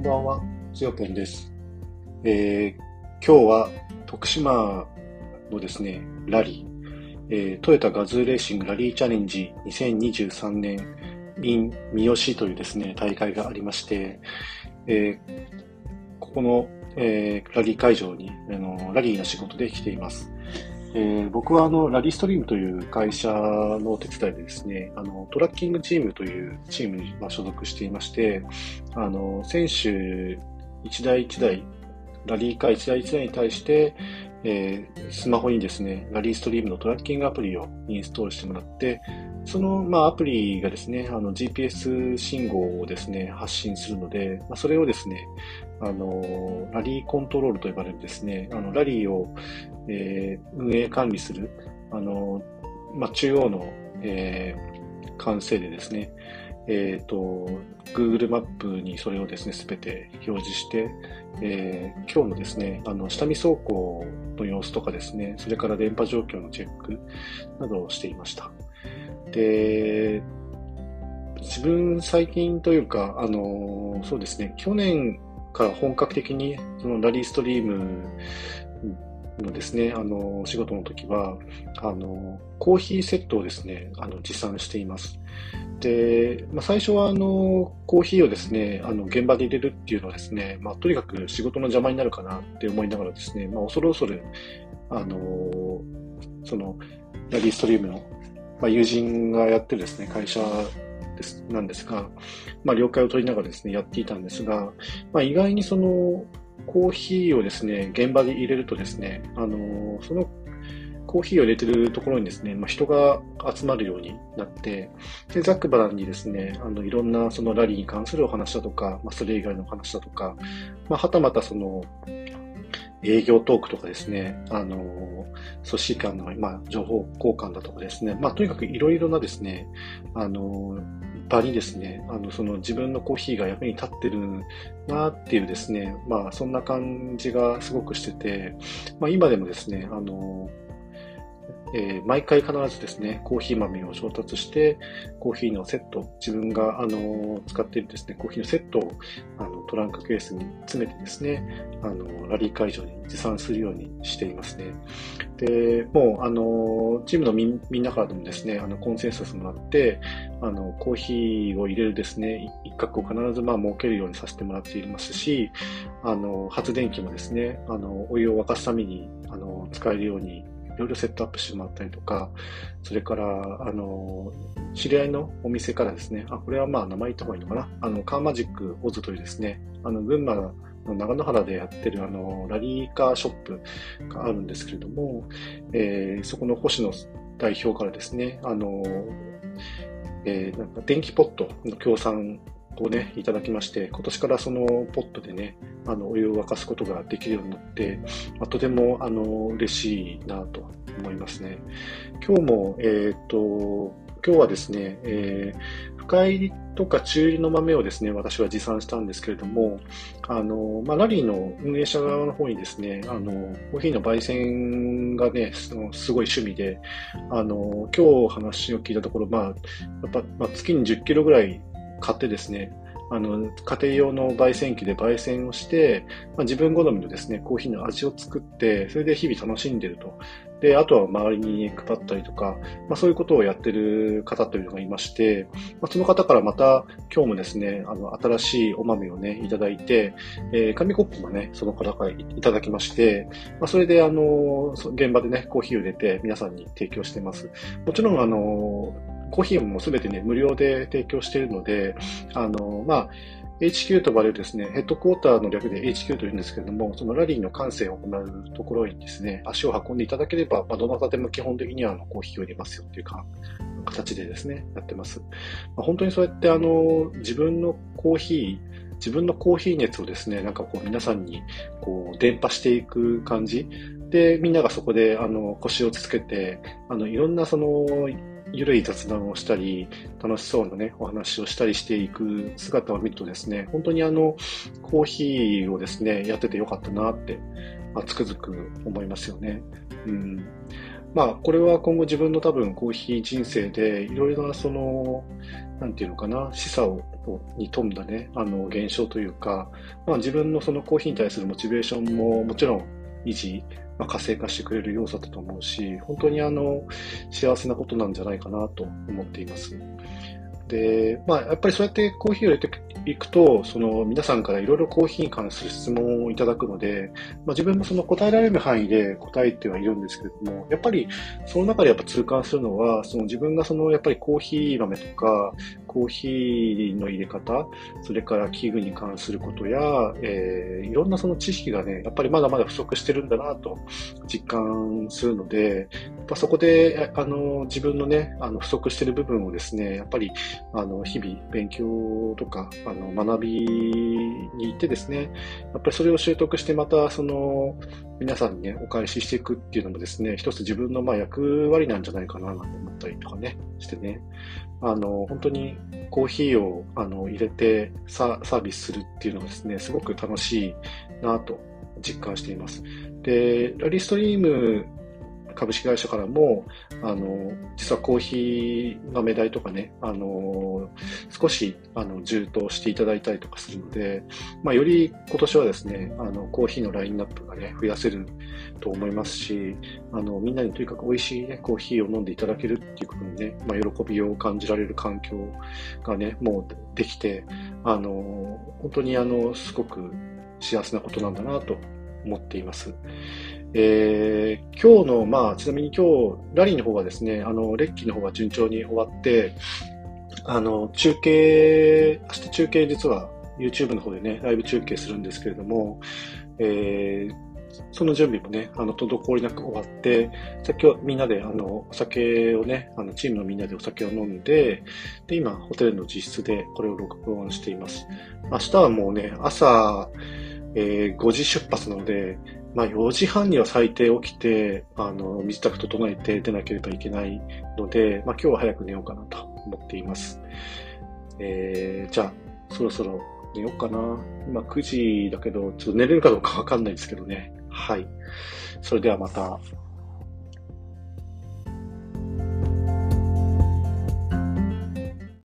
んばんは、つよぽんです。えー、今日は徳島のですね、ラリー、えー、トヨタガズーレーシングラリーチャレンジ2023年 in 三好というですね、大会がありまして、えー、ここの、えー、ラリー会場にあのラリーの仕事で来ています。えー、僕はあのラリーストリームという会社のお手伝いでですね、あのトラッキングチームというチームに所属していまして、あの選手一台一台、ラリーカー一台一台に対して、えー、スマホにですね、ラリーストリームのトラッキングアプリをインストールしてもらって、その、まあ、アプリがですね、あの GPS 信号をですね、発信するので、まあ、それをですね、あの、ラリーコントロールと呼ばれるですね、あの、ラリーを、えー、運営管理する、あの、まあ、中央の、えー、管制でですね、えっ、ー、と、Google マップにそれをですね、すべて表示して、えー、今日のですね、あの、下見走行の様子とかですね、それから電波状況のチェックなどをしていました。で、自分最近というか、あの、そうですね、去年から本格的にそのラリーストリームのですね、あの、仕事の時は、あの、コーヒーセットをですね、あの、持参しています。で、まあ、最初はあの、コーヒーをですね、あの、現場で入れるっていうのはですね、まあ、とにかく仕事の邪魔になるかなって思いながらですね、まあ、恐る恐る、あの、その、ラリーストリームのまあ、友人がやってるですね、会社ですなんですが、まあ、了解を取りながらですね、やっていたんですが、まあ、意外にその、コーヒーをですね、現場で入れるとですね、あの、そのコーヒーを入れてるところにですね、まあ、人が集まるようになって、で、ざっくばらんにですね、あの、いろんなそのラリーに関するお話だとか、まあ、それ以外の話だとか、まあ、はたまたその、営業トークとかですね、あの、組織間の、まあ、情報交換だとかですね、まあ、とにかくいろいろなですね、あの、場にですね、あの、その自分のコーヒーが役に立ってるなっていうですね、まあ、そんな感じがすごくしてて、まあ、今でもですね、あの、えー、毎回必ずですね、コーヒー豆を調達して、コーヒーのセット、自分が、あの、使っているですね、コーヒーのセットを、あの、トランクケースに詰めてですね、あの、ラリー会場に持参するようにしていますね。で、もう、あの、チームのみみんなからでもですね、あの、コンセンサスもらって、あの、コーヒーを入れるですね、一角を必ず、まあ、設けるようにさせてもらっていますし、あの、発電機もですね、あの、お湯を沸かすために、あの、使えるようにろいろセットアップしてもらったりとか、それから、あの、知り合いのお店からですね、あ、これはまあ名前言った方がいいのかな、あの、カーマジックオズというですね、あの、群馬の長野原でやってるあの、ラリーカーショップがあるんですけれども、えー、そこの星野代表からですね、あの、えー、なんか電気ポットの協賛をね、いただきまして、今年からそのポットでね、あの、お湯を沸かすことができるようになって、まあ、とても、あの、嬉しいなと思いますね。今日も、えっ、と、今日はですね、えー、深入りとか中入りの豆をですね、私は持参したんですけれども、あの、まあ、ラリーの運営者側の方にですね、あの、コーヒーの焙煎がね、すごい趣味で、あの、今日話を聞いたところ、まあ、やっぱ、まあ、月に10キロぐらい買ってですね、あの、家庭用の焙煎機で焙煎をして、まあ、自分好みのですね、コーヒーの味を作って、それで日々楽しんでると。で、あとは周りに配ったりとか、まあ、そういうことをやってる方というのがいまして、まあ、その方からまた今日もですね、あの、新しいお豆をね、いただいて、えー、紙コップもね、その方からいただきまして、まあ、それであの、現場でね、コーヒーを入れて皆さんに提供してます。もちろんあの、コーヒーもすべてね、無料で提供しているので、あの、まあ、HQ と呼ばれるですね、ヘッドクォーターの略で HQ というんですけれども、そのラリーの感染を行うところにですね、足を運んでいただければ、まあ、どなたでも基本的にはあのコーヒーを入れますよっていうか、形でですね、やってます。まあ、本当にそうやってあの、自分のコーヒー、自分のコーヒー熱をですね、なんかこう皆さんにこう伝播していく感じで、みんながそこであの腰をつけて、あのいろんなそのゆるい雑談をしたり、楽しそうなね、お話をしたりしていく姿を見るとですね、本当にあの、コーヒーをですね、やっててよかったなって、まあ、つくづく思いますよね。うん。まあ、これは今後自分の多分コーヒー人生でいろいろなその、なんていうのかな、示唆をに富んだね、あの、現象というか、まあ自分のそのコーヒーに対するモチベーションももちろん維持、まあ、活性化してくれる要素だと思うし、本当にあの、幸せなことなんじゃないかなと思っています。で、まあ、やっぱりそうやってコーヒーを入れていくと、その皆さんからいろいろコーヒーに関する質問をいただくので、まあ、自分もその答えられる範囲で答えてはいるんですけれども、やっぱりその中でやっぱ痛感するのは、その自分がそのやっぱりコーヒー豆とか、コーヒーの入れ方、それから器具に関することや、えー、いろんなその知識がね、やっぱりまだまだ不足してるんだなと実感するので、やっぱそこで、あの、自分のね、あの、不足してる部分をですね、やっぱり、あの、日々勉強とか、あの、学びに行ってですね、やっぱりそれを習得してまた、その、皆さんにね、お返ししていくっていうのもですね、一つ自分のま役割なんじゃないかななんて思ったりとかね、してね、あの、本当にコーヒーをあの入れてサービスするっていうのがですね、すごく楽しいなと実感しています。で、ラリストリーム株式会社からも、あの、実はコーヒー豆代とかね、あの、少し、あの、充当していただいたりとかするので、まあ、より今年はですね、あの、コーヒーのラインナップがね、増やせると思いますし、あの、みんなにとにかく美味しいね、コーヒーを飲んでいただけるっていうことにね、まあ、喜びを感じられる環境がね、もうできて、あの、本当にあの、すごく幸せなことなんだなと思っています。えー、今日の、まあ、ちなみに今日、ラリーの方はですね、あの、レッキーの方が順調に終わって、あの、中継、明日中継実は YouTube の方でね、ライブ中継するんですけれども、えー、その準備もね、あの、滞りなく終わって、さっきはみんなで、あの、お酒をね、あの、チームのみんなでお酒を飲んで、で、今、ホテルの実質でこれを録音しています。明日はもうね、朝、えー、5時出発なので、まあ4時半には最低起きて、あの、水たく整えて出なければいけないので、まあ今日は早く寝ようかなと思っています。えー、じゃあ、そろそろ寝ようかな。今9時だけど、ちょっと寝れるかどうかわかんないですけどね。はい。それではまた。